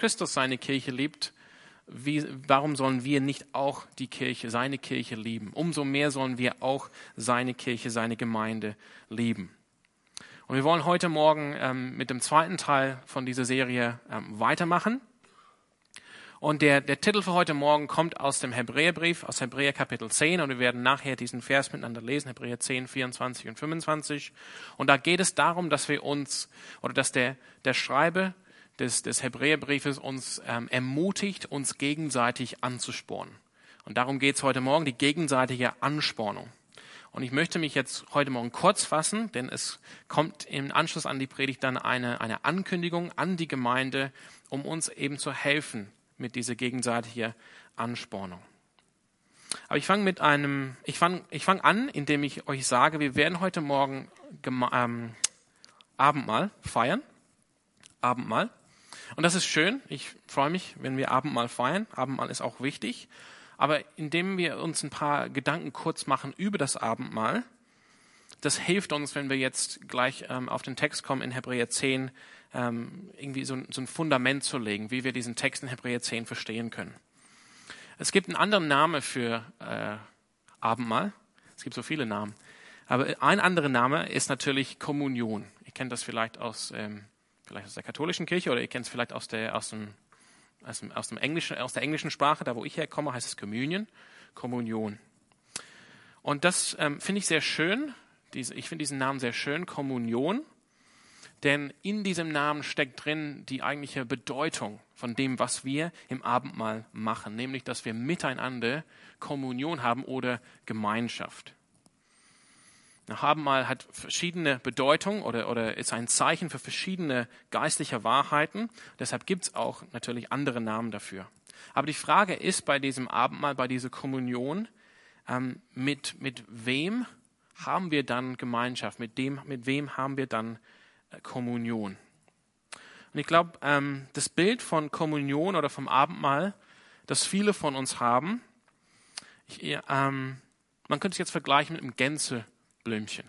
Christus seine Kirche liebt, wie, warum sollen wir nicht auch die Kirche, seine Kirche lieben? Umso mehr sollen wir auch seine Kirche, seine Gemeinde lieben. Und wir wollen heute Morgen ähm, mit dem zweiten Teil von dieser Serie ähm, weitermachen. Und der, der Titel für heute Morgen kommt aus dem Hebräerbrief, aus Hebräer Kapitel 10. Und wir werden nachher diesen Vers miteinander lesen, Hebräer 10, 24 und 25. Und da geht es darum, dass wir uns, oder dass der, der Schreiber des, des Hebräerbriefes uns ähm, ermutigt, uns gegenseitig anzuspornen. Und darum geht es heute Morgen, die gegenseitige Anspornung. Und ich möchte mich jetzt heute Morgen kurz fassen, denn es kommt im Anschluss an die Predigt dann eine, eine Ankündigung an die Gemeinde, um uns eben zu helfen mit dieser gegenseitigen Anspornung. Aber ich fange mit einem, ich fange ich fang an, indem ich euch sage, wir werden heute Morgen ähm, Abendmahl feiern. Abendmahl. Und das ist schön. Ich freue mich, wenn wir Abendmahl feiern. Abendmahl ist auch wichtig. Aber indem wir uns ein paar Gedanken kurz machen über das Abendmahl, das hilft uns, wenn wir jetzt gleich ähm, auf den Text kommen in Hebräer 10, ähm, irgendwie so, so, ein Fundament zu legen, wie wir diesen Text in Hebräer 10 verstehen können. Es gibt einen anderen Namen für äh, Abendmahl. Es gibt so viele Namen. Aber ein anderer Name ist natürlich Kommunion. Ihr kennt das vielleicht aus ähm, vielleicht aus der katholischen Kirche oder ihr kennt es vielleicht aus der, aus dem, aus dem, aus dem englischen, aus der englischen Sprache, da wo ich herkomme, heißt es Communion, Kommunion. Und das ähm, finde ich sehr schön. Diese, ich finde diesen Namen sehr schön, Kommunion. Denn in diesem Namen steckt drin die eigentliche Bedeutung von dem, was wir im Abendmahl machen, nämlich dass wir miteinander Kommunion haben oder Gemeinschaft. Abendmahl hat verschiedene Bedeutungen oder, oder ist ein Zeichen für verschiedene geistliche Wahrheiten. Deshalb gibt es auch natürlich andere Namen dafür. Aber die Frage ist bei diesem Abendmahl, bei dieser Kommunion, ähm, mit, mit wem haben wir dann Gemeinschaft? Mit, dem, mit wem haben wir dann äh, Kommunion? Und ich glaube, ähm, das Bild von Kommunion oder vom Abendmahl, das viele von uns haben, ich, ähm, man könnte es jetzt vergleichen mit einem Gänse. Blümchen.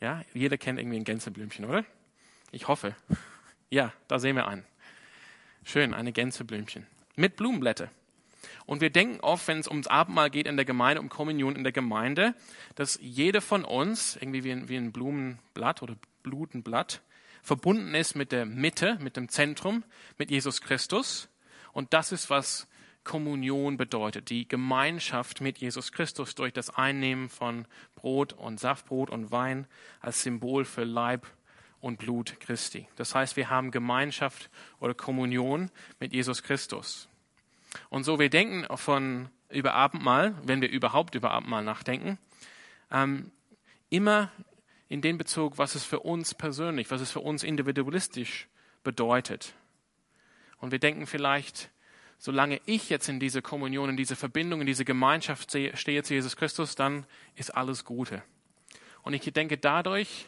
Ja, jeder kennt irgendwie ein Gänseblümchen, oder? Ich hoffe. Ja, da sehen wir einen. Schön, eine Gänseblümchen. Mit Blumenblätter. Und wir denken oft, wenn es ums Abendmahl geht in der Gemeinde, um Kommunion in der Gemeinde, dass jeder von uns, irgendwie wie ein, wie ein Blumenblatt oder Blutenblatt, verbunden ist mit der Mitte, mit dem Zentrum, mit Jesus Christus. Und das ist, was Kommunion bedeutet, die Gemeinschaft mit Jesus Christus durch das Einnehmen von Brot und Saftbrot und Wein als Symbol für Leib und Blut Christi. Das heißt, wir haben Gemeinschaft oder Kommunion mit Jesus Christus. Und so wir denken von über Abendmahl, wenn wir überhaupt über Abendmahl nachdenken, ähm, immer in den Bezug, was es für uns persönlich, was es für uns individualistisch bedeutet. Und wir denken vielleicht solange ich jetzt in diese Kommunion, in diese Verbindung, in diese Gemeinschaft stehe zu Jesus Christus, dann ist alles Gute. Und ich denke dadurch,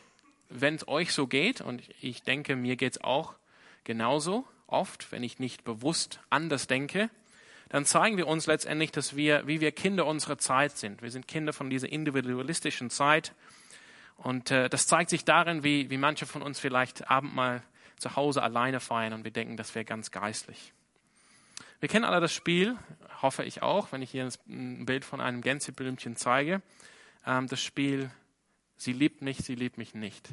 wenn es euch so geht, und ich denke, mir geht es auch genauso oft, wenn ich nicht bewusst anders denke, dann zeigen wir uns letztendlich, dass wir, wie wir Kinder unserer Zeit sind. Wir sind Kinder von dieser individualistischen Zeit. Und äh, das zeigt sich darin, wie, wie manche von uns vielleicht Abendmahl zu Hause alleine feiern und wir denken, das wäre ganz geistlich. Wir kennen alle das Spiel, hoffe ich auch, wenn ich hier ein Bild von einem Gänseblümchen zeige. Ähm, das Spiel, sie liebt mich, sie liebt mich nicht.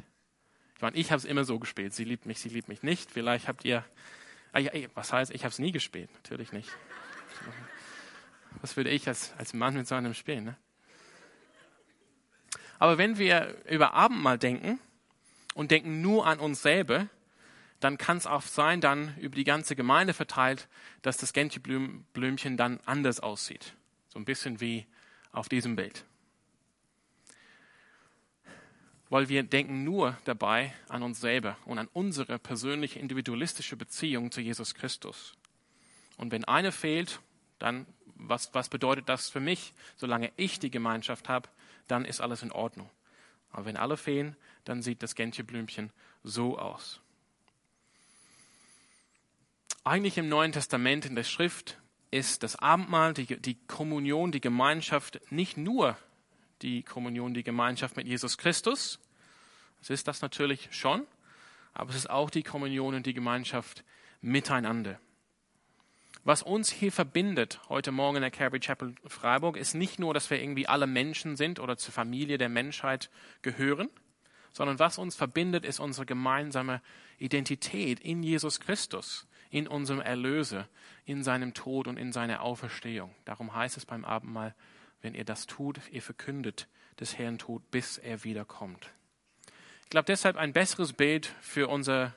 Ich meine, ich habe es immer so gespielt, sie liebt mich, sie liebt mich nicht. Vielleicht habt ihr, ah, was heißt, ich habe es nie gespielt, natürlich nicht. Was würde ich als, als Mann mit so einem spielen? Ne? Aber wenn wir über Abendmahl denken und denken nur an uns selber, dann kann es auch sein, dann über die ganze Gemeinde verteilt, dass das Gänseblümchen dann anders aussieht. So ein bisschen wie auf diesem Bild. Weil wir denken nur dabei an uns selber und an unsere persönliche individualistische Beziehung zu Jesus Christus. Und wenn eine fehlt, dann was, was bedeutet das für mich? Solange ich die Gemeinschaft habe, dann ist alles in Ordnung. Aber wenn alle fehlen, dann sieht das Gänseblümchen so aus eigentlich im Neuen Testament in der Schrift ist das Abendmahl, die, die Kommunion, die Gemeinschaft nicht nur die Kommunion, die Gemeinschaft mit Jesus Christus. Es ist das natürlich schon, aber es ist auch die Kommunion und die Gemeinschaft miteinander. Was uns hier verbindet heute Morgen in der Calvary Chapel Freiburg ist nicht nur, dass wir irgendwie alle Menschen sind oder zur Familie der Menschheit gehören, sondern was uns verbindet, ist unsere gemeinsame Identität in Jesus Christus, in unserem Erlöser, in seinem Tod und in seiner Auferstehung. Darum heißt es beim Abendmahl, wenn ihr das tut, ihr verkündet des Herrn Tod, bis er wiederkommt. Ich glaube deshalb ein besseres Bild für, unser,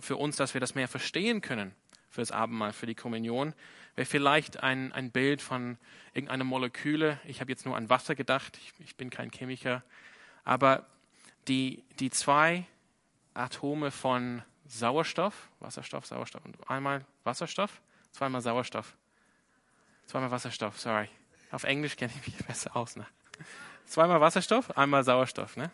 für uns, dass wir das mehr verstehen können für das Abendmahl, für die Kommunion, wäre vielleicht ein, ein Bild von irgendeiner Moleküle. Ich habe jetzt nur an Wasser gedacht, ich, ich bin kein Chemiker, aber die, die zwei Atome von Sauerstoff, Wasserstoff, Sauerstoff und einmal Wasserstoff, zweimal Sauerstoff, zweimal Wasserstoff, sorry. Auf Englisch kenne ich mich besser aus. Ne? Zweimal Wasserstoff, einmal Sauerstoff. Ne?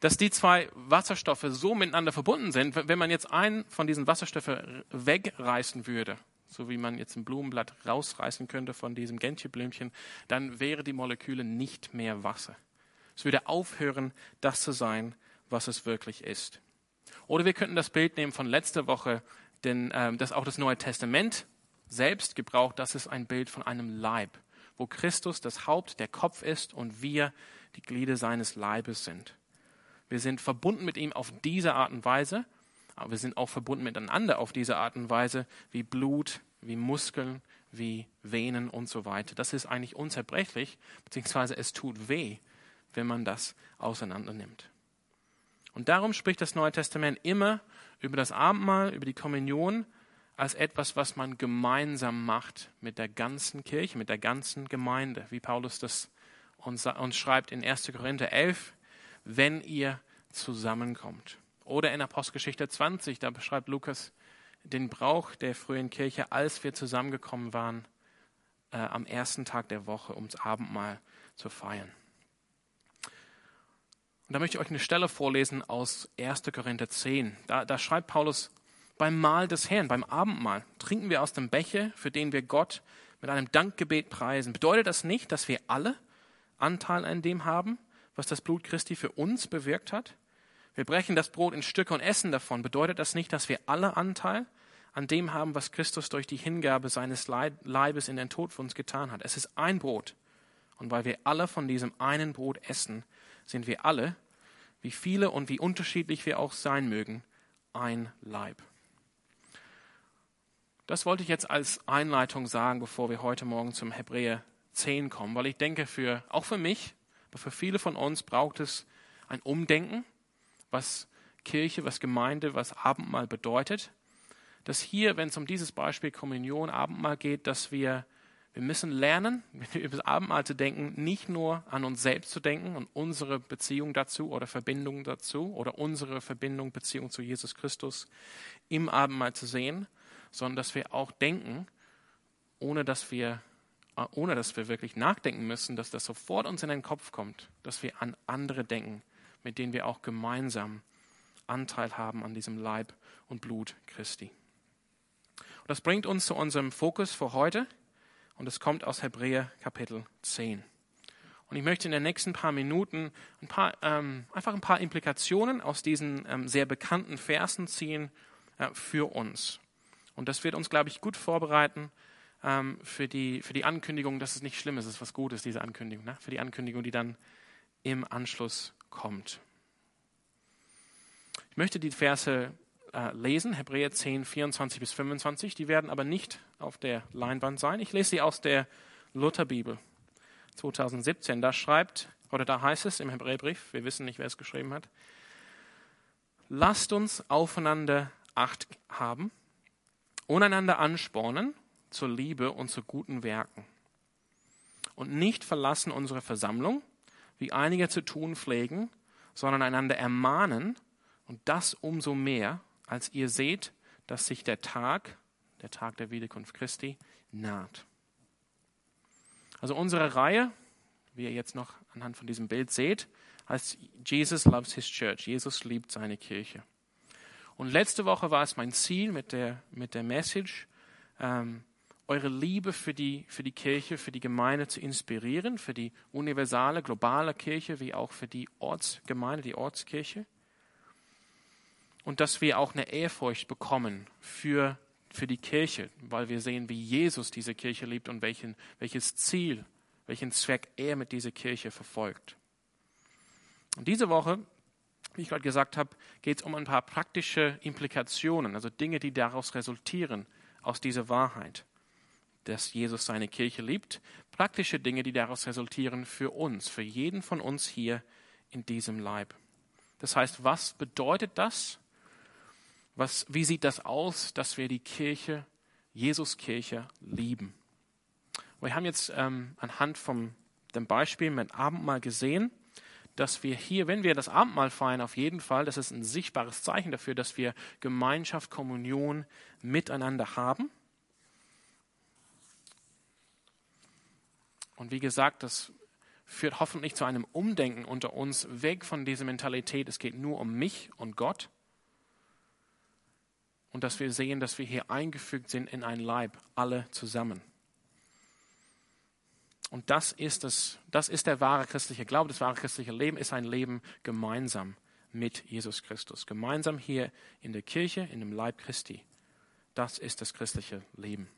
Dass die zwei Wasserstoffe so miteinander verbunden sind, wenn man jetzt einen von diesen Wasserstoffen wegreißen würde, so wie man jetzt ein Blumenblatt rausreißen könnte von diesem Gentcheblümchen, dann wäre die Moleküle nicht mehr Wasser. Es würde aufhören, das zu sein, was es wirklich ist. Oder wir könnten das Bild nehmen von letzter Woche, denn ähm, das auch das Neue Testament selbst gebraucht, das ist ein Bild von einem Leib, wo Christus das Haupt, der Kopf ist und wir die Glieder seines Leibes sind. Wir sind verbunden mit ihm auf diese Art und Weise, aber wir sind auch verbunden miteinander auf diese Art und Weise wie Blut, wie Muskeln, wie Venen und so weiter. Das ist eigentlich unzerbrechlich, beziehungsweise es tut weh, wenn man das auseinander nimmt. Und darum spricht das Neue Testament immer über das Abendmahl, über die Kommunion als etwas, was man gemeinsam macht mit der ganzen Kirche, mit der ganzen Gemeinde, wie Paulus das uns, uns schreibt in 1. Korinther 11, wenn ihr zusammenkommt. Oder in Apostelgeschichte 20, da beschreibt Lukas den Brauch der frühen Kirche, als wir zusammengekommen waren äh, am ersten Tag der Woche, ums Abendmahl zu feiern. Und da möchte ich euch eine Stelle vorlesen aus 1. Korinther 10. Da, da schreibt Paulus, beim Mahl des Herrn, beim Abendmahl, trinken wir aus dem Becher, für den wir Gott mit einem Dankgebet preisen. Bedeutet das nicht, dass wir alle Anteil an dem haben, was das Blut Christi für uns bewirkt hat? Wir brechen das Brot in Stücke und essen davon. Bedeutet das nicht, dass wir alle Anteil an dem haben, was Christus durch die Hingabe seines Leibes in den Tod für uns getan hat? Es ist ein Brot. Und weil wir alle von diesem einen Brot essen, sind wir alle, wie viele und wie unterschiedlich wir auch sein mögen, ein Leib. Das wollte ich jetzt als Einleitung sagen, bevor wir heute Morgen zum Hebräer 10 kommen, weil ich denke, für, auch für mich, aber für viele von uns braucht es ein Umdenken, was Kirche, was Gemeinde, was Abendmahl bedeutet. Dass hier, wenn es um dieses Beispiel Kommunion, Abendmahl geht, dass wir, wir müssen lernen, über das Abendmahl zu denken, nicht nur an uns selbst zu denken und unsere Beziehung dazu oder Verbindung dazu oder unsere Verbindung, Beziehung zu Jesus Christus im Abendmahl zu sehen, sondern dass wir auch denken, ohne dass wir, äh, ohne dass wir wirklich nachdenken müssen, dass das sofort uns in den Kopf kommt, dass wir an andere denken, mit denen wir auch gemeinsam Anteil haben an diesem Leib und Blut Christi. Und das bringt uns zu unserem Fokus für heute und es kommt aus Hebräer Kapitel 10. Und ich möchte in den nächsten paar Minuten ein paar, ähm, einfach ein paar Implikationen aus diesen ähm, sehr bekannten Versen ziehen äh, für uns. Und das wird uns, glaube ich, gut vorbereiten ähm, für, die, für die Ankündigung, dass es nicht schlimm ist, es ist was Gutes, diese Ankündigung, ne? für die Ankündigung, die dann im Anschluss kommt. Ich möchte die Verse äh, lesen, Hebräer 10, 24 bis 25. Die werden aber nicht auf der Leinwand sein. Ich lese sie aus der Lutherbibel 2017. Da schreibt, oder da heißt es im Hebräerbrief, wir wissen nicht, wer es geschrieben hat, lasst uns aufeinander Acht haben und einander anspornen zur Liebe und zu guten Werken. Und nicht verlassen unsere Versammlung, wie einige zu tun pflegen, sondern einander ermahnen und das umso mehr, als ihr seht, dass sich der Tag, der Tag der Wiederkunft Christi, naht. Also unsere Reihe, wie ihr jetzt noch anhand von diesem Bild seht, heißt Jesus loves his church. Jesus liebt seine Kirche. Und letzte Woche war es mein Ziel mit der, mit der Message, ähm, eure Liebe für die, für die Kirche, für die Gemeinde zu inspirieren, für die universale, globale Kirche, wie auch für die Ortsgemeinde, die Ortskirche. Und dass wir auch eine Ehrfurcht bekommen für, für die Kirche, weil wir sehen, wie Jesus diese Kirche liebt und welchen, welches Ziel, welchen Zweck er mit dieser Kirche verfolgt. Und diese Woche, wie ich gerade gesagt habe, geht es um ein paar praktische Implikationen, also Dinge, die daraus resultieren, aus dieser Wahrheit, dass Jesus seine Kirche liebt, praktische Dinge, die daraus resultieren für uns, für jeden von uns hier in diesem Leib. Das heißt, was bedeutet das? Was, wie sieht das aus, dass wir die Kirche, Jesus Kirche, lieben? Wir haben jetzt ähm, anhand vom dem Beispiel mit Abendmahl gesehen, dass wir hier, wenn wir das Abendmahl feiern, auf jeden Fall, das ist ein sichtbares Zeichen dafür, dass wir Gemeinschaft, Kommunion miteinander haben. Und wie gesagt, das führt hoffentlich zu einem Umdenken unter uns, weg von dieser Mentalität, es geht nur um mich und Gott. Und dass wir sehen, dass wir hier eingefügt sind in ein Leib, alle zusammen. Und das ist, das, das ist der wahre christliche Glaube, das wahre christliche Leben ist ein Leben gemeinsam mit Jesus Christus. Gemeinsam hier in der Kirche, in dem Leib Christi. Das ist das christliche Leben.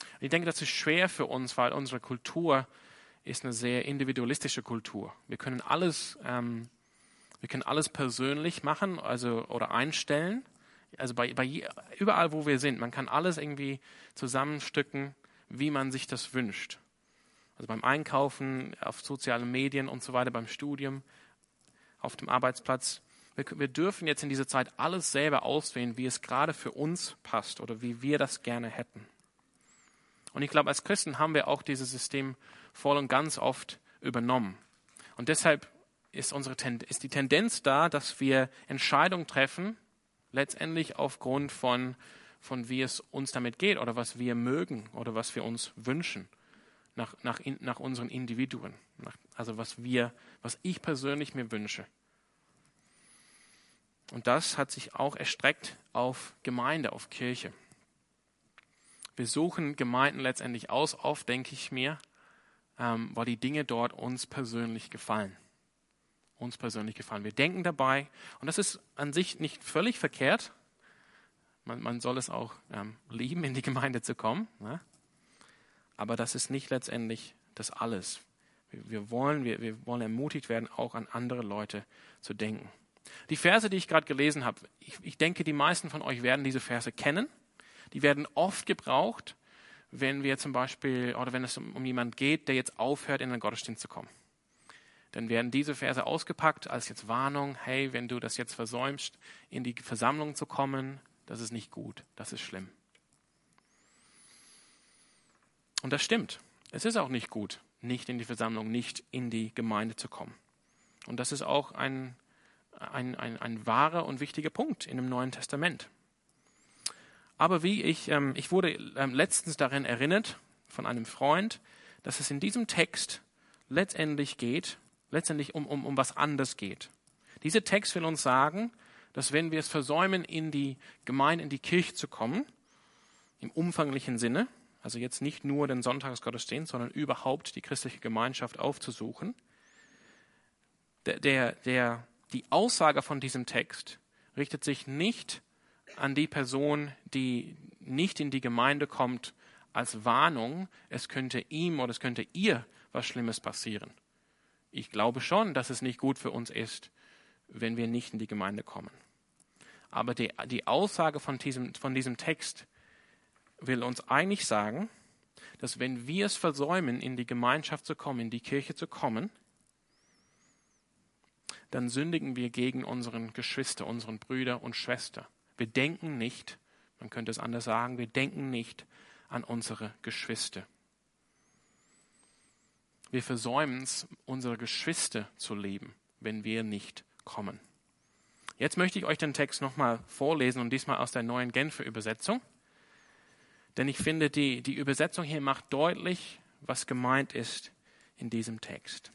Und ich denke, das ist schwer für uns, weil unsere Kultur ist eine sehr individualistische Kultur. Wir können alles, ähm, wir können alles persönlich machen, also oder einstellen. Also bei, bei überall, wo wir sind, man kann alles irgendwie zusammenstücken, wie man sich das wünscht. Also beim Einkaufen, auf sozialen Medien und so weiter, beim Studium, auf dem Arbeitsplatz. Wir, wir dürfen jetzt in dieser Zeit alles selber auswählen, wie es gerade für uns passt oder wie wir das gerne hätten. Und ich glaube, als Christen haben wir auch dieses System voll und ganz oft übernommen. Und deshalb ist, unsere, ist die Tendenz da, dass wir Entscheidungen treffen, letztendlich aufgrund von, von wie es uns damit geht oder was wir mögen oder was wir uns wünschen nach, nach, nach unseren Individuen. Nach, also was wir, was ich persönlich mir wünsche. Und das hat sich auch erstreckt auf Gemeinde, auf Kirche. Wir suchen Gemeinden letztendlich aus, oft denke ich mir, ähm, weil die Dinge dort uns persönlich gefallen. Uns persönlich gefallen. Wir denken dabei, und das ist an sich nicht völlig verkehrt. Man, man soll es auch ähm, lieben, in die Gemeinde zu kommen. Ne? Aber das ist nicht letztendlich das alles. Wir, wir wollen, wir, wir wollen ermutigt werden, auch an andere Leute zu denken. Die Verse, die ich gerade gelesen habe, ich, ich denke, die meisten von euch werden diese Verse kennen. Die werden oft gebraucht, wenn wir zum Beispiel oder wenn es um, um jemand geht, der jetzt aufhört, in den Gottesdienst zu kommen. Dann werden diese Verse ausgepackt als jetzt Warnung, hey, wenn du das jetzt versäumst, in die Versammlung zu kommen, das ist nicht gut, das ist schlimm. Und das stimmt. Es ist auch nicht gut, nicht in die Versammlung, nicht in die Gemeinde zu kommen. Und das ist auch ein, ein, ein, ein wahrer und wichtiger Punkt in dem Neuen Testament. Aber wie ich, ähm, ich wurde ähm, letztens darin erinnert von einem Freund, dass es in diesem Text letztendlich geht, letztendlich um, um, um was anderes geht. Dieser Text will uns sagen, dass wenn wir es versäumen, in die Gemeinde, in die Kirche zu kommen, im umfanglichen Sinne, also jetzt nicht nur den Sonntagsgottesdienst, sondern überhaupt die christliche Gemeinschaft aufzusuchen. Der, der, der, die Aussage von diesem Text richtet sich nicht an die Person, die nicht in die Gemeinde kommt, als Warnung, es könnte ihm oder es könnte ihr was Schlimmes passieren. Ich glaube schon, dass es nicht gut für uns ist, wenn wir nicht in die Gemeinde kommen. Aber die, die Aussage von diesem, von diesem Text will uns eigentlich sagen, dass wenn wir es versäumen, in die Gemeinschaft zu kommen, in die Kirche zu kommen, dann sündigen wir gegen unseren Geschwister, unseren Brüder und Schwestern. Wir denken nicht, man könnte es anders sagen, wir denken nicht an unsere Geschwister. Wir versäumen es, unsere Geschwister zu leben, wenn wir nicht kommen. Jetzt möchte ich euch den Text nochmal vorlesen und diesmal aus der neuen Genfer Übersetzung. Denn ich finde, die, die Übersetzung hier macht deutlich, was gemeint ist in diesem Text.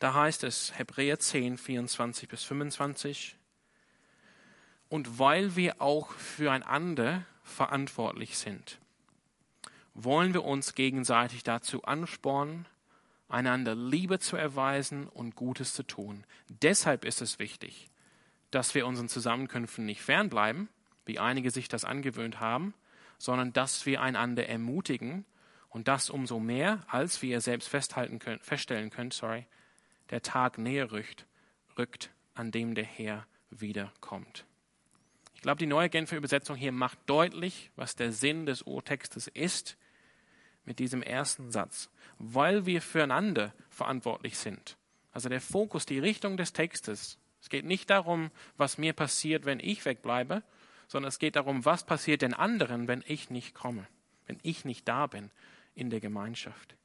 Da heißt es Hebräer 10, 24 bis 25. Und weil wir auch füreinander verantwortlich sind, wollen wir uns gegenseitig dazu anspornen, einander Liebe zu erweisen und Gutes zu tun. Deshalb ist es wichtig, dass wir unseren Zusammenkünften nicht fernbleiben, wie einige sich das angewöhnt haben, sondern dass wir einander ermutigen und das umso mehr, als wie ihr selbst festhalten könnt, feststellen könnt, sorry, der Tag näher rückt, rückt, an dem der Herr wiederkommt. Ich glaube, die neue Genfer Übersetzung hier macht deutlich, was der Sinn des Urtextes ist mit diesem ersten Satz. Weil wir füreinander verantwortlich sind. Also der Fokus, die Richtung des Textes. Es geht nicht darum, was mir passiert, wenn ich wegbleibe, sondern es geht darum, was passiert den anderen, wenn ich nicht komme, wenn ich nicht da bin in der Gemeinschaft.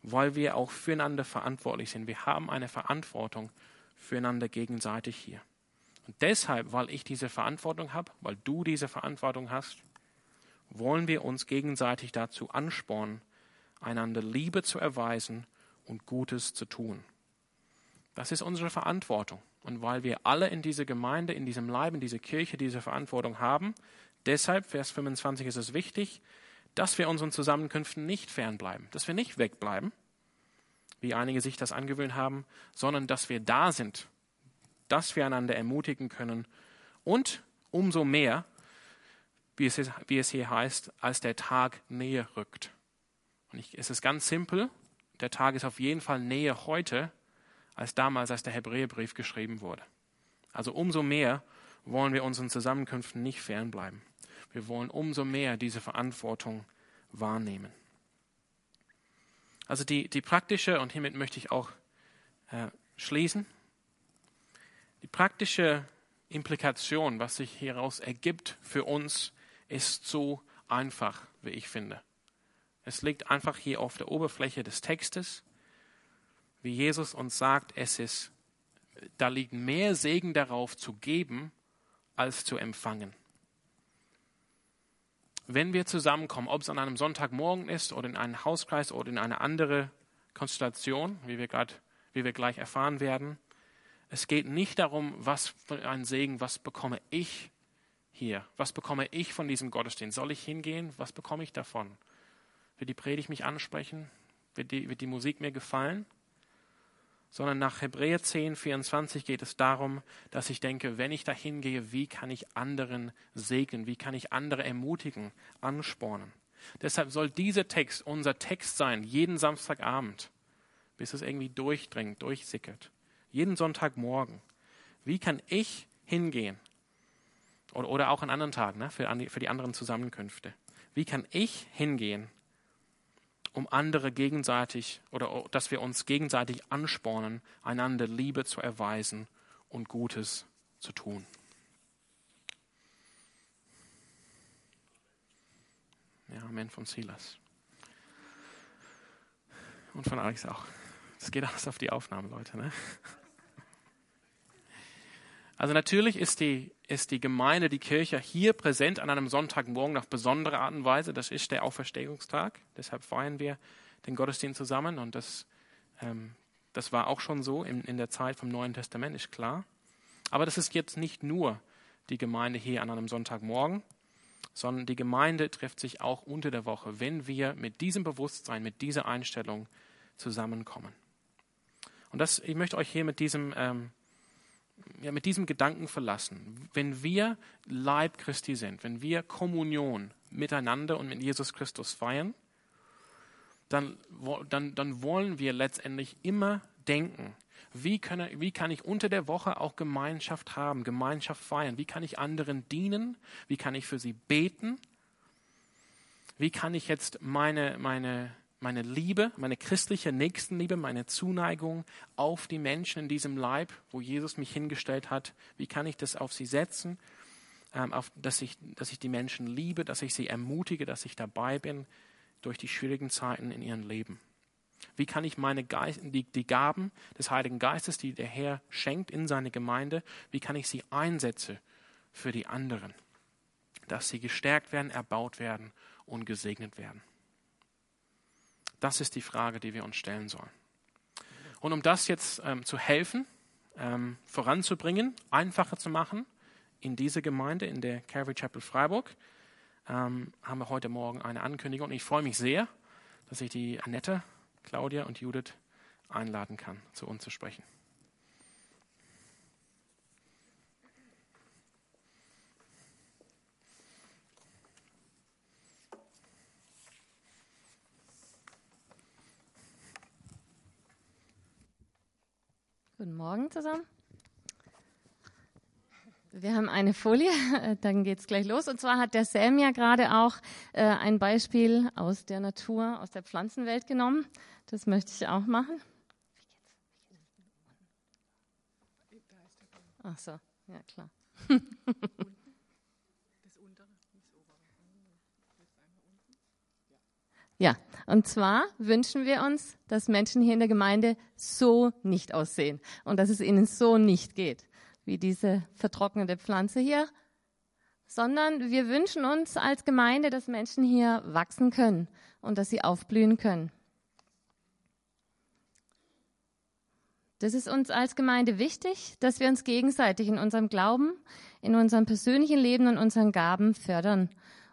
Weil wir auch füreinander verantwortlich sind. Wir haben eine Verantwortung füreinander gegenseitig hier. Und deshalb, weil ich diese Verantwortung habe, weil du diese Verantwortung hast, wollen wir uns gegenseitig dazu anspornen, einander Liebe zu erweisen und Gutes zu tun. Das ist unsere Verantwortung. Und weil wir alle in dieser Gemeinde, in diesem Leib, in dieser Kirche diese Verantwortung haben, deshalb, Vers 25 ist es wichtig, dass wir unseren Zusammenkünften nicht fernbleiben, dass wir nicht wegbleiben, wie einige sich das angewöhnt haben, sondern dass wir da sind dass wir einander ermutigen können und umso mehr, wie es, wie es hier heißt, als der Tag näher rückt. Und ich, es ist ganz simpel, der Tag ist auf jeden Fall näher heute als damals, als der Hebräerbrief geschrieben wurde. Also umso mehr wollen wir unseren Zusammenkünften nicht fernbleiben. Wir wollen umso mehr diese Verantwortung wahrnehmen. Also die, die praktische, und hiermit möchte ich auch äh, schließen, die praktische Implikation, was sich hieraus ergibt für uns, ist so einfach, wie ich finde. Es liegt einfach hier auf der Oberfläche des Textes, wie Jesus uns sagt, es ist, da liegt mehr Segen darauf zu geben, als zu empfangen. Wenn wir zusammenkommen, ob es an einem Sonntagmorgen ist oder in einem Hauskreis oder in eine andere Konstellation, wie wir, grad, wie wir gleich erfahren werden, es geht nicht darum, was für ein Segen, was bekomme ich hier? Was bekomme ich von diesem Gottesdienst? Soll ich hingehen? Was bekomme ich davon? Wird die Predigt mich ansprechen? Wird die, wird die Musik mir gefallen? Sondern nach Hebräer 10, 24 geht es darum, dass ich denke, wenn ich da hingehe, wie kann ich anderen segnen? Wie kann ich andere ermutigen, anspornen? Deshalb soll dieser Text unser Text sein, jeden Samstagabend, bis es irgendwie durchdringt, durchsickert jeden Sonntagmorgen. Wie kann ich hingehen? Oder, oder auch an anderen Tagen, ne, für, für die anderen Zusammenkünfte. Wie kann ich hingehen, um andere gegenseitig oder dass wir uns gegenseitig anspornen, einander Liebe zu erweisen und Gutes zu tun? Ja, Amen von Silas. Und von Alex auch. Das geht alles auf die Aufnahme, Leute. Ne? Also natürlich ist die, ist die Gemeinde, die Kirche hier präsent an einem Sonntagmorgen auf besondere Art und Weise. Das ist der Auferstehungstag. Deshalb feiern wir den Gottesdienst zusammen. Und das, ähm, das war auch schon so in, in der Zeit vom Neuen Testament, ist klar. Aber das ist jetzt nicht nur die Gemeinde hier an einem Sonntagmorgen, sondern die Gemeinde trifft sich auch unter der Woche, wenn wir mit diesem Bewusstsein, mit dieser Einstellung zusammenkommen. Und das, ich möchte euch hier mit diesem ähm, ja, mit diesem Gedanken verlassen. Wenn wir Leib Christi sind, wenn wir Kommunion miteinander und mit Jesus Christus feiern, dann, dann, dann wollen wir letztendlich immer denken, wie kann, wie kann ich unter der Woche auch Gemeinschaft haben, Gemeinschaft feiern? Wie kann ich anderen dienen? Wie kann ich für sie beten? Wie kann ich jetzt meine, meine, meine Liebe, meine christliche Nächstenliebe, meine Zuneigung auf die Menschen in diesem Leib, wo Jesus mich hingestellt hat, wie kann ich das auf sie setzen, ähm, auf, dass, ich, dass ich die Menschen liebe, dass ich sie ermutige, dass ich dabei bin durch die schwierigen Zeiten in ihrem Leben. Wie kann ich meine Geist, die, die Gaben des Heiligen Geistes, die der Herr schenkt in seine Gemeinde, wie kann ich sie einsetzen für die anderen, dass sie gestärkt werden, erbaut werden und gesegnet werden. Das ist die Frage, die wir uns stellen sollen. Und um das jetzt ähm, zu helfen, ähm, voranzubringen, einfacher zu machen, in dieser Gemeinde, in der Calvary Chapel Freiburg, ähm, haben wir heute Morgen eine Ankündigung. Und ich freue mich sehr, dass ich die Annette, Claudia und Judith einladen kann, zu uns zu sprechen. Guten Morgen zusammen. Wir haben eine Folie, dann geht es gleich los. Und zwar hat der Sam ja gerade auch äh, ein Beispiel aus der Natur, aus der Pflanzenwelt genommen. Das möchte ich auch machen. Ach so, ja klar. Ja, und zwar wünschen wir uns, dass Menschen hier in der Gemeinde so nicht aussehen und dass es ihnen so nicht geht, wie diese vertrocknete Pflanze hier, sondern wir wünschen uns als Gemeinde, dass Menschen hier wachsen können und dass sie aufblühen können. Das ist uns als Gemeinde wichtig, dass wir uns gegenseitig in unserem Glauben, in unserem persönlichen Leben und unseren Gaben fördern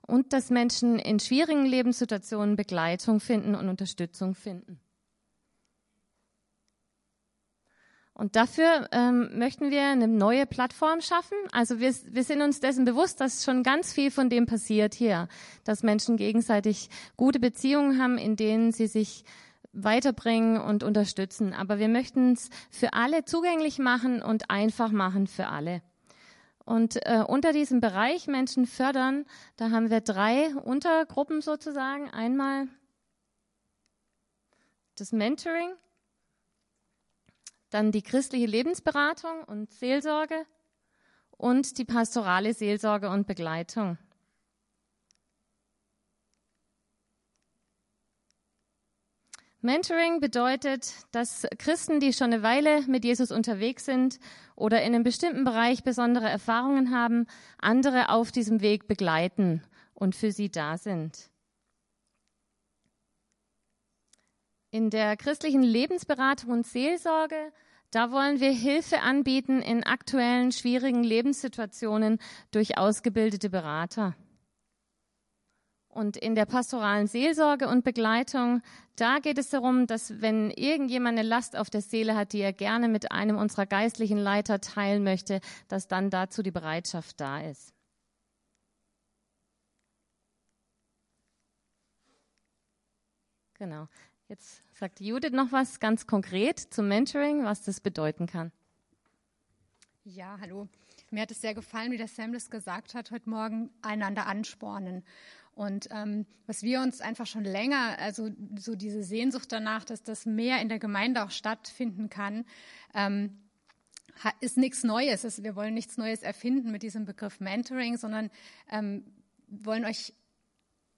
und dass Menschen in schwierigen Lebenssituationen Begleitung finden und Unterstützung finden. Und dafür ähm, möchten wir eine neue Plattform schaffen. Also wir, wir sind uns dessen bewusst, dass schon ganz viel von dem passiert hier, dass Menschen gegenseitig gute Beziehungen haben, in denen sie sich weiterbringen und unterstützen. Aber wir möchten es für alle zugänglich machen und einfach machen für alle. Und äh, unter diesem Bereich Menschen fördern, da haben wir drei Untergruppen sozusagen. Einmal das Mentoring, dann die christliche Lebensberatung und Seelsorge und die pastorale Seelsorge und Begleitung. Mentoring bedeutet, dass Christen, die schon eine Weile mit Jesus unterwegs sind oder in einem bestimmten Bereich besondere Erfahrungen haben, andere auf diesem Weg begleiten und für sie da sind. In der christlichen Lebensberatung und Seelsorge, da wollen wir Hilfe anbieten in aktuellen schwierigen Lebenssituationen durch ausgebildete Berater. Und in der pastoralen Seelsorge und Begleitung, da geht es darum, dass wenn irgendjemand eine Last auf der Seele hat, die er gerne mit einem unserer geistlichen Leiter teilen möchte, dass dann dazu die Bereitschaft da ist. Genau. Jetzt sagt Judith noch was ganz konkret zum Mentoring, was das bedeuten kann. Ja, hallo. Mir hat es sehr gefallen, wie der Sam das gesagt hat heute Morgen, einander anspornen. Und ähm, was wir uns einfach schon länger, also so diese Sehnsucht danach, dass das mehr in der Gemeinde auch stattfinden kann, ähm, ist nichts Neues. Wir wollen nichts Neues erfinden mit diesem Begriff Mentoring, sondern ähm, wollen euch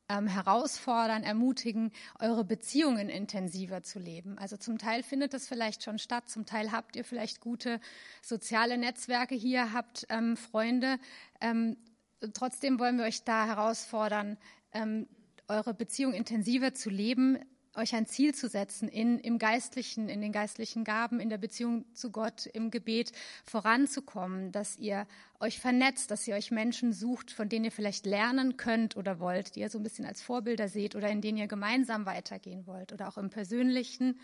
ähm, herausfordern, ermutigen, eure Beziehungen intensiver zu leben. Also zum Teil findet das vielleicht schon statt, zum Teil habt ihr vielleicht gute soziale Netzwerke hier, habt ähm, Freunde. Ähm, trotzdem wollen wir euch da herausfordern, ähm, eure Beziehung intensiver zu leben, euch ein Ziel zu setzen, in, im Geistlichen, in den geistlichen Gaben, in der Beziehung zu Gott, im Gebet voranzukommen, dass ihr euch vernetzt, dass ihr euch Menschen sucht, von denen ihr vielleicht lernen könnt oder wollt, die ihr so ein bisschen als Vorbilder seht oder in denen ihr gemeinsam weitergehen wollt oder auch im Persönlichen,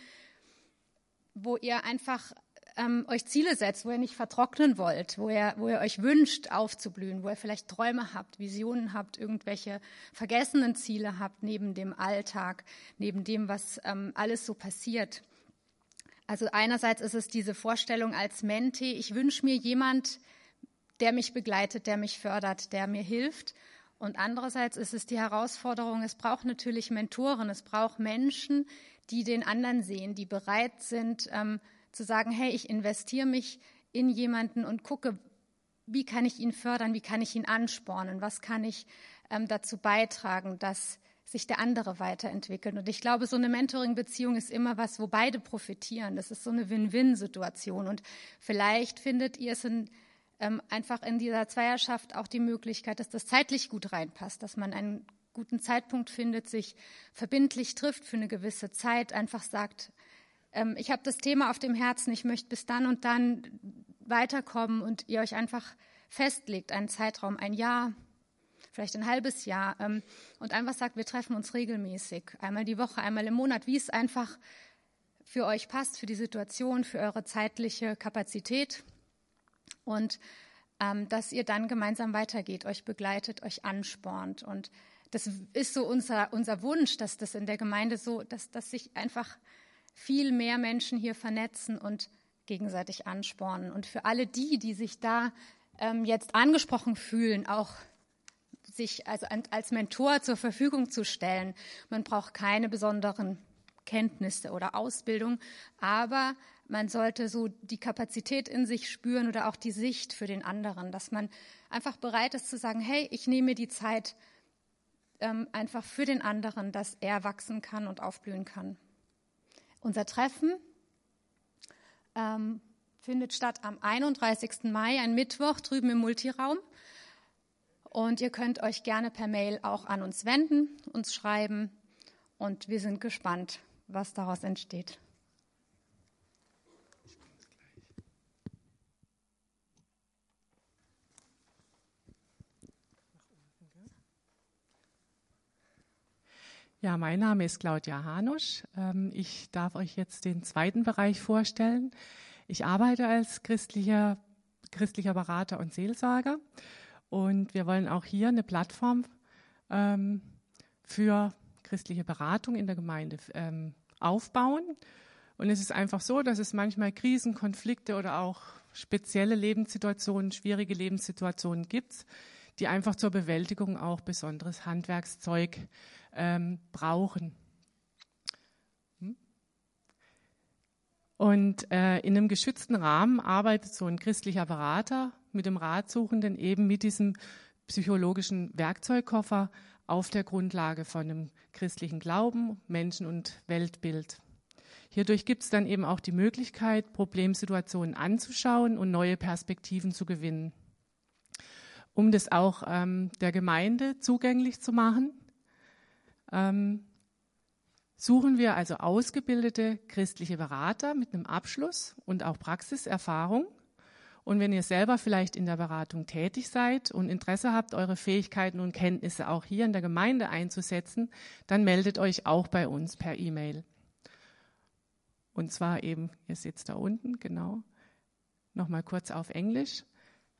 wo ihr einfach ähm, euch Ziele setzt, wo ihr nicht vertrocknen wollt, wo ihr, wo ihr euch wünscht, aufzublühen, wo ihr vielleicht Träume habt, Visionen habt, irgendwelche vergessenen Ziele habt neben dem Alltag, neben dem, was ähm, alles so passiert. Also einerseits ist es diese Vorstellung als Mentee, ich wünsche mir jemand, der mich begleitet, der mich fördert, der mir hilft. Und andererseits ist es die Herausforderung, es braucht natürlich Mentoren, es braucht Menschen, die den anderen sehen, die bereit sind, ähm, zu sagen, hey, ich investiere mich in jemanden und gucke, wie kann ich ihn fördern, wie kann ich ihn anspornen, was kann ich ähm, dazu beitragen, dass sich der andere weiterentwickelt. Und ich glaube, so eine Mentoring-Beziehung ist immer was, wo beide profitieren. Das ist so eine Win-Win-Situation. Und vielleicht findet ihr es in, ähm, einfach in dieser Zweierschaft auch die Möglichkeit, dass das zeitlich gut reinpasst, dass man einen guten Zeitpunkt findet, sich verbindlich trifft für eine gewisse Zeit, einfach sagt, ähm, ich habe das Thema auf dem Herzen, ich möchte bis dann und dann weiterkommen und ihr euch einfach festlegt, einen Zeitraum, ein Jahr, vielleicht ein halbes Jahr ähm, und einfach sagt, wir treffen uns regelmäßig, einmal die Woche, einmal im Monat, wie es einfach für euch passt, für die Situation, für eure zeitliche Kapazität. Und ähm, dass ihr dann gemeinsam weitergeht, euch begleitet, euch anspornt. Und das ist so unser, unser Wunsch, dass das in der Gemeinde so, dass, dass sich einfach viel mehr Menschen hier vernetzen und gegenseitig anspornen. Und für alle die, die sich da ähm, jetzt angesprochen fühlen, auch sich also als Mentor zur Verfügung zu stellen. Man braucht keine besonderen Kenntnisse oder Ausbildung, aber man sollte so die Kapazität in sich spüren oder auch die Sicht für den anderen, dass man einfach bereit ist zu sagen, hey, ich nehme die Zeit ähm, einfach für den anderen, dass er wachsen kann und aufblühen kann. Unser Treffen ähm, findet statt am 31. Mai, ein Mittwoch, drüben im Multiraum. Und ihr könnt euch gerne per Mail auch an uns wenden, uns schreiben. Und wir sind gespannt, was daraus entsteht. Ja, mein Name ist Claudia Hanusch. Ähm, ich darf euch jetzt den zweiten Bereich vorstellen. Ich arbeite als christlicher, christlicher Berater und Seelsorger und wir wollen auch hier eine Plattform ähm, für christliche Beratung in der Gemeinde ähm, aufbauen. Und es ist einfach so, dass es manchmal Krisen, Konflikte oder auch spezielle Lebenssituationen, schwierige Lebenssituationen gibt, die einfach zur Bewältigung auch besonderes Handwerkszeug ähm, brauchen. Hm? Und äh, in einem geschützten Rahmen arbeitet so ein christlicher Berater mit dem Ratsuchenden eben mit diesem psychologischen Werkzeugkoffer auf der Grundlage von einem christlichen Glauben, Menschen- und Weltbild. Hierdurch gibt es dann eben auch die Möglichkeit, Problemsituationen anzuschauen und neue Perspektiven zu gewinnen. Um das auch ähm, der Gemeinde zugänglich zu machen, ähm, suchen wir also ausgebildete christliche Berater mit einem Abschluss und auch Praxiserfahrung. Und wenn ihr selber vielleicht in der Beratung tätig seid und Interesse habt, eure Fähigkeiten und Kenntnisse auch hier in der Gemeinde einzusetzen, dann meldet euch auch bei uns per E-Mail. Und zwar eben, ihr sitzt da unten, genau. Nochmal kurz auf Englisch.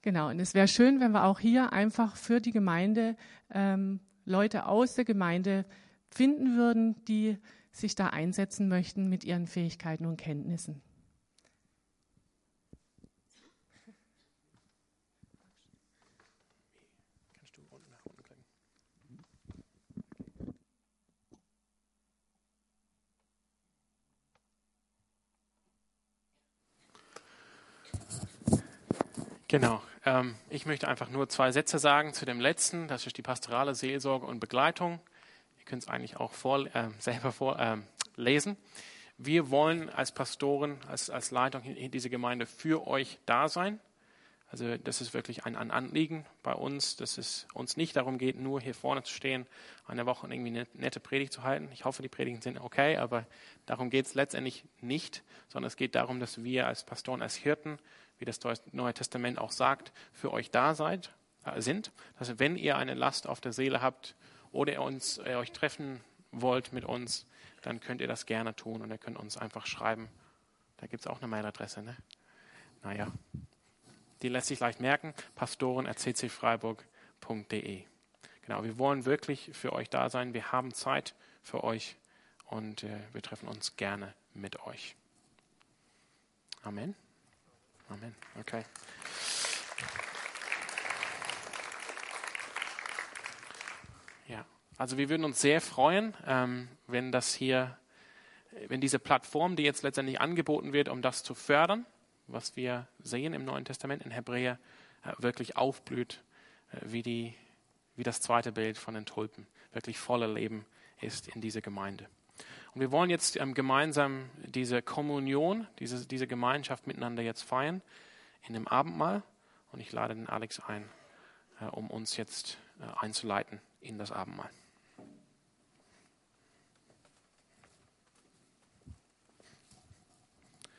Genau, und es wäre schön, wenn wir auch hier einfach für die Gemeinde ähm, Leute aus der Gemeinde finden würden, die sich da einsetzen möchten mit ihren Fähigkeiten und Kenntnissen. Genau. Ähm, ich möchte einfach nur zwei Sätze sagen zu dem letzten. Das ist die pastorale Seelsorge und Begleitung. Ihr könnt es eigentlich auch vor, äh, selber vorlesen. Ähm, äh, Wir wollen als Pastoren, als, als Leitung in dieser Gemeinde für euch da sein. Also das ist wirklich ein, ein, Anliegen bei uns, dass es uns nicht darum geht, nur hier vorne zu stehen, eine Woche irgendwie eine nette Predigt zu halten. Ich hoffe, die Predigten sind okay, aber darum geht es letztendlich nicht, sondern es geht darum, dass wir als Pastoren, als Hirten wie das Neue Testament auch sagt, für euch da seid, äh, sind. Dass wenn ihr eine Last auf der Seele habt oder ihr, uns, ihr euch treffen wollt mit uns, dann könnt ihr das gerne tun und ihr könnt uns einfach schreiben. Da gibt es auch eine Mailadresse. Ne? Naja, die lässt sich leicht merken, pastoren.ccfreiburg.de. Genau, wir wollen wirklich für euch da sein. Wir haben Zeit für euch und äh, wir treffen uns gerne mit euch. Amen. Amen. Okay. Ja, also wir würden uns sehr freuen, ähm, wenn das hier, wenn diese Plattform, die jetzt letztendlich angeboten wird, um das zu fördern, was wir sehen im Neuen Testament in Hebräer, äh, wirklich aufblüht, äh, wie, die, wie das zweite Bild von den Tulpen, wirklich voller Leben ist in dieser Gemeinde. Und wir wollen jetzt ähm, gemeinsam diese Kommunion, diese, diese Gemeinschaft miteinander jetzt feiern in dem Abendmahl. Und ich lade den Alex ein, äh, um uns jetzt äh, einzuleiten in das Abendmahl.